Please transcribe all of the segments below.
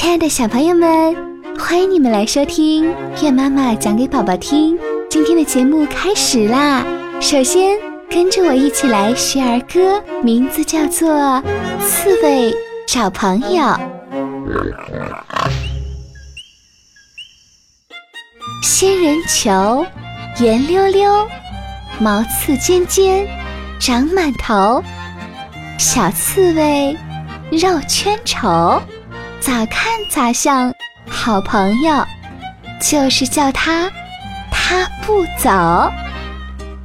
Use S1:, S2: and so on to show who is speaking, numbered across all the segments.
S1: 亲爱的小朋友们，欢迎你们来收听月妈妈讲给宝宝听。今天的节目开始啦！首先跟着我一起来学儿歌，名字叫做《刺猬找朋友》。仙人球圆溜溜，毛刺尖尖，长满头。小刺猬绕圈瞅。咋看咋像好朋友，就是叫他，他不走。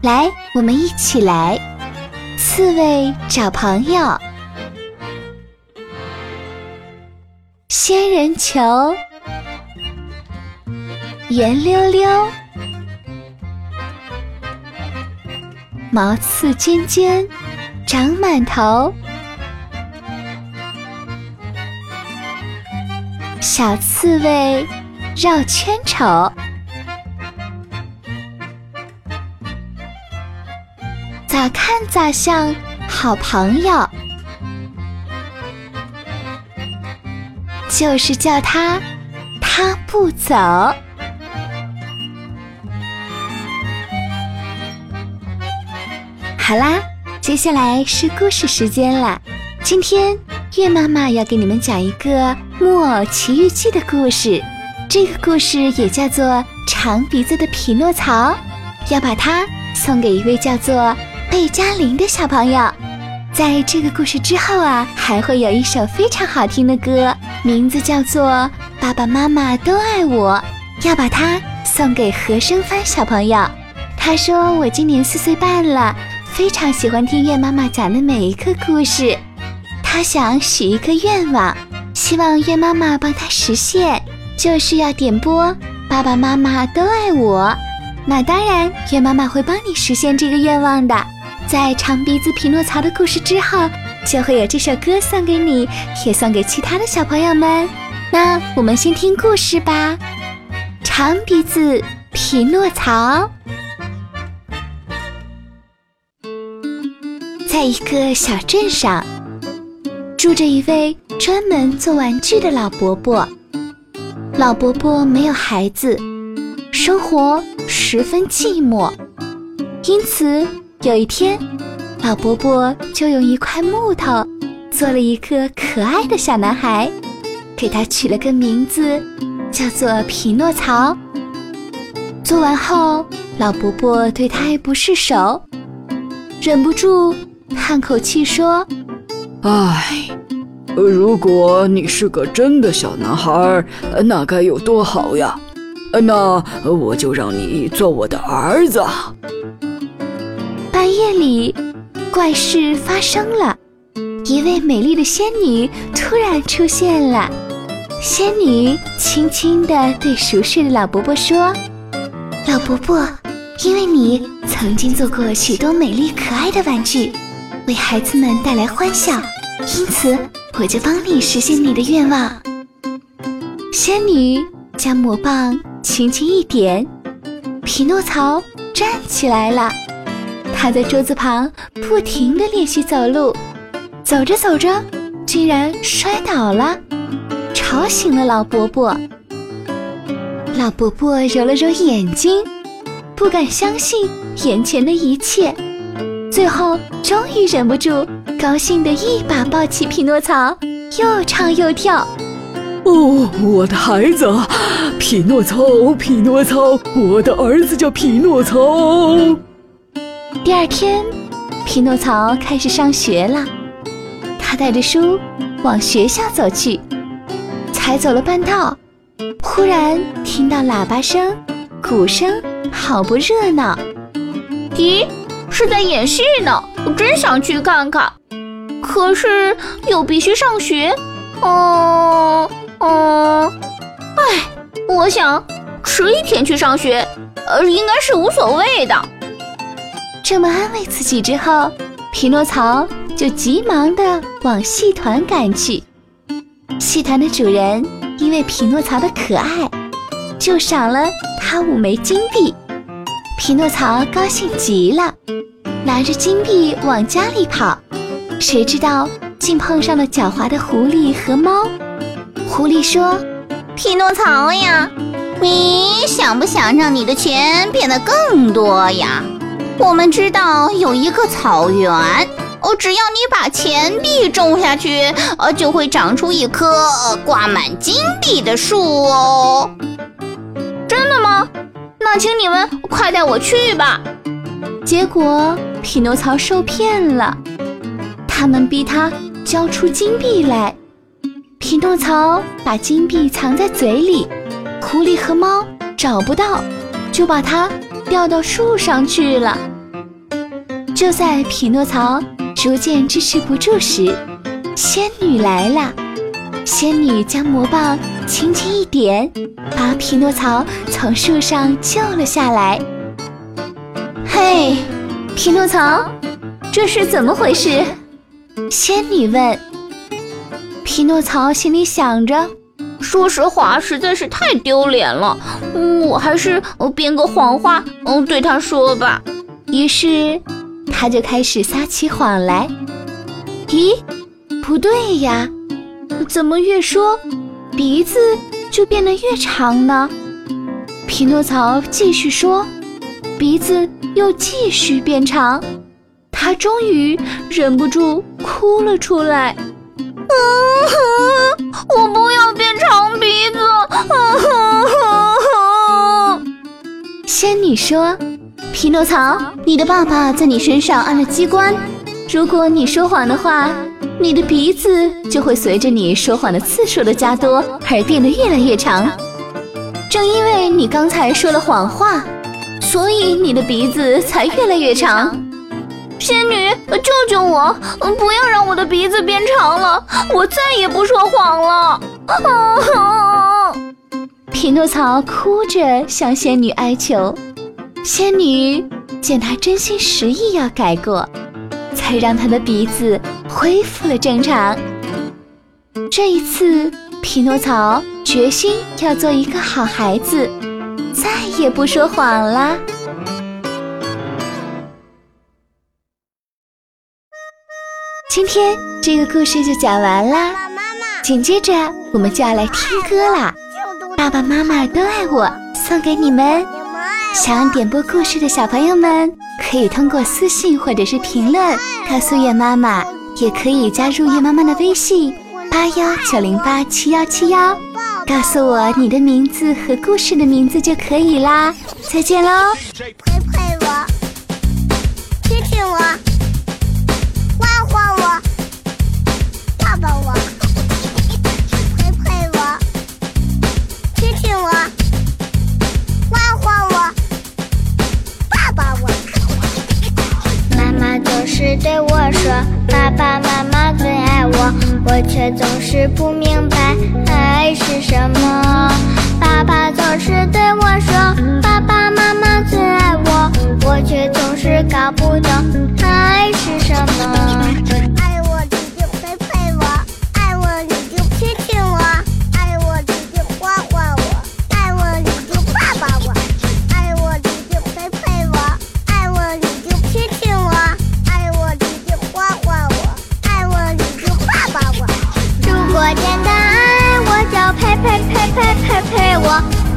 S1: 来，我们一起来，刺猬找朋友，仙人球圆溜溜，毛刺尖尖，长满头。小刺猬绕圈瞅，咋看咋像好朋友，就是叫他，他不走。好啦，接下来是故事时间了，今天。月妈妈要给你们讲一个《木偶奇遇记》的故事，这个故事也叫做《长鼻子的匹诺曹》，要把它送给一位叫做贝嘉玲的小朋友。在这个故事之后啊，还会有一首非常好听的歌，名字叫做《爸爸妈妈都爱我》，要把它送给何生帆小朋友。他说：“我今年四岁半了，非常喜欢听月妈妈讲的每一个故事。”他想许一个愿望，希望月妈妈帮他实现，就是要点播《爸爸妈妈都爱我》。那当然，月妈妈会帮你实现这个愿望的。在长鼻子匹诺曹的故事之后，就会有这首歌送给你，也送给其他的小朋友们。那我们先听故事吧，《长鼻子匹诺曹》。在一个小镇上。住着一位专门做玩具的老伯伯。老伯伯没有孩子，生活十分寂寞。因此，有一天，老伯伯就用一块木头做了一个可爱的小男孩，给他取了个名字，叫做匹诺曹。做完后，老伯伯对他爱不释手，忍不住叹口气说。
S2: 唉，如果你是个真的小男孩，那该有多好呀！那我就让你做我的儿子。
S1: 半夜里，怪事发生了，一位美丽的仙女突然出现了。仙女轻轻地对熟睡的老伯伯说：“老伯伯，因为你曾经做过许多美丽可爱的玩具。”为孩子们带来欢笑，因此我就帮你实现你的愿望。仙女将魔棒轻轻一点，匹诺曹站起来了。他在桌子旁不停地练习走路，走着走着，竟然摔倒了，吵醒了老伯伯。老伯伯揉了揉眼睛，不敢相信眼前的一切。最后，终于忍不住，高兴的一把抱起匹诺曹，又唱又跳。
S2: 哦，我的孩子，匹诺曹，匹诺曹，我的儿子叫匹诺曹。
S1: 第二天，匹诺曹开始上学了。他带着书往学校走去，才走了半道，忽然听到喇叭声、鼓声，好不热闹。
S3: 咦？是在演戏呢，我真想去看看，可是又必须上学。哦哦，哎，我想迟一天去上学，呃，应该是无所谓的。
S1: 这么安慰自己之后，匹诺曹就急忙地往戏团赶去。戏团的主人因为匹诺曹的可爱，就赏了他五枚金币。匹诺曹高兴极了，拿着金币往家里跑，谁知道竟碰上了狡猾的狐狸和猫。狐狸说：“
S3: 匹诺曹呀，你想不想让你的钱变得更多呀？我们知道有一个草原，哦，只要你把钱币种下去，呃，就会长出一棵挂满金币的树哦。请你们快带我去吧。”
S1: 结果匹诺曹受骗了，他们逼他交出金币来。匹诺曹把金币藏在嘴里，狐狸和猫找不到，就把它吊到树上去了。就在匹诺曹逐渐支持不住时，仙女来了。仙女将魔棒轻轻一点，把匹诺曹从树上救了下来。嘿，匹诺曹，这是怎么回事？仙女问。匹诺曹心里想着：“
S3: 说实话，实在是太丢脸了。嗯，我还是编个谎话，嗯，对他说吧。”
S1: 于是他就开始撒起谎来。咦，不对呀，怎么越说鼻子就变得越长呢？匹诺曹继续说，鼻子又继续变长，他终于忍不住哭了出来。
S3: 嗯，我不要变长鼻子。
S1: 仙女说：“匹诺曹，你的爸爸在你身上按了机关，如果你说谎的话，你的鼻子就会随着你说谎的次数的加多而变得越来越长。正因为你刚才说了谎话，所以你的鼻子才越来越长。”
S3: 仙女，救救我！不要让我的鼻子变长了，我再也不说谎了。
S1: 啊 匹诺曹哭着向仙女哀求，仙女见他真心实意要改过，才让他的鼻子恢复了正常。这一次，匹诺曹决心要做一个好孩子，再也不说谎了。今天这个故事就讲完啦，紧接着我们就要来听歌啦。爸爸妈妈都爱我，送给你们。想点播故事的小朋友们，可以通过私信或者是评论告诉月妈妈，也可以加入月妈妈的微信八幺九零八七幺七幺，告诉我你的名字和故事的名字就可以啦。再见喽。
S4: 陪陪我，亲亲我。总是不明白爱是什么。”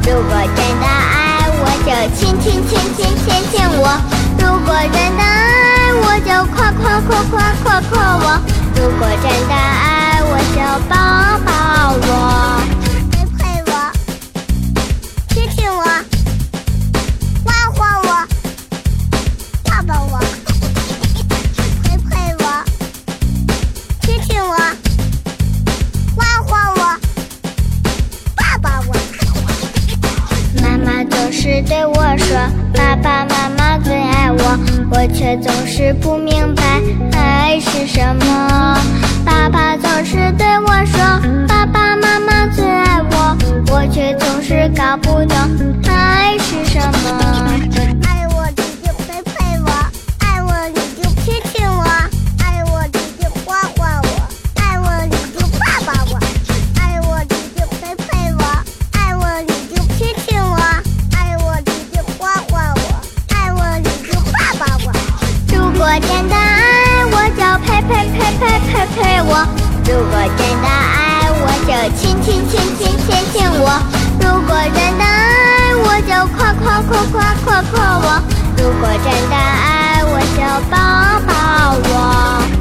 S4: 如果真的爱我，就亲亲亲亲亲亲我；如果真的爱我，就夸夸夸夸夸夸我；如果真的对我说：“爸爸妈妈最爱我，我却总是不明白爱是什么。”爸爸总是对我说：“爸爸妈妈最爱我，我却总是搞不懂爱是什么。”如果真的爱我，就亲亲、亲亲、亲亲。我如果真的爱我，就夸夸、夸夸、夸夸。我如果真的爱我，就抱抱我。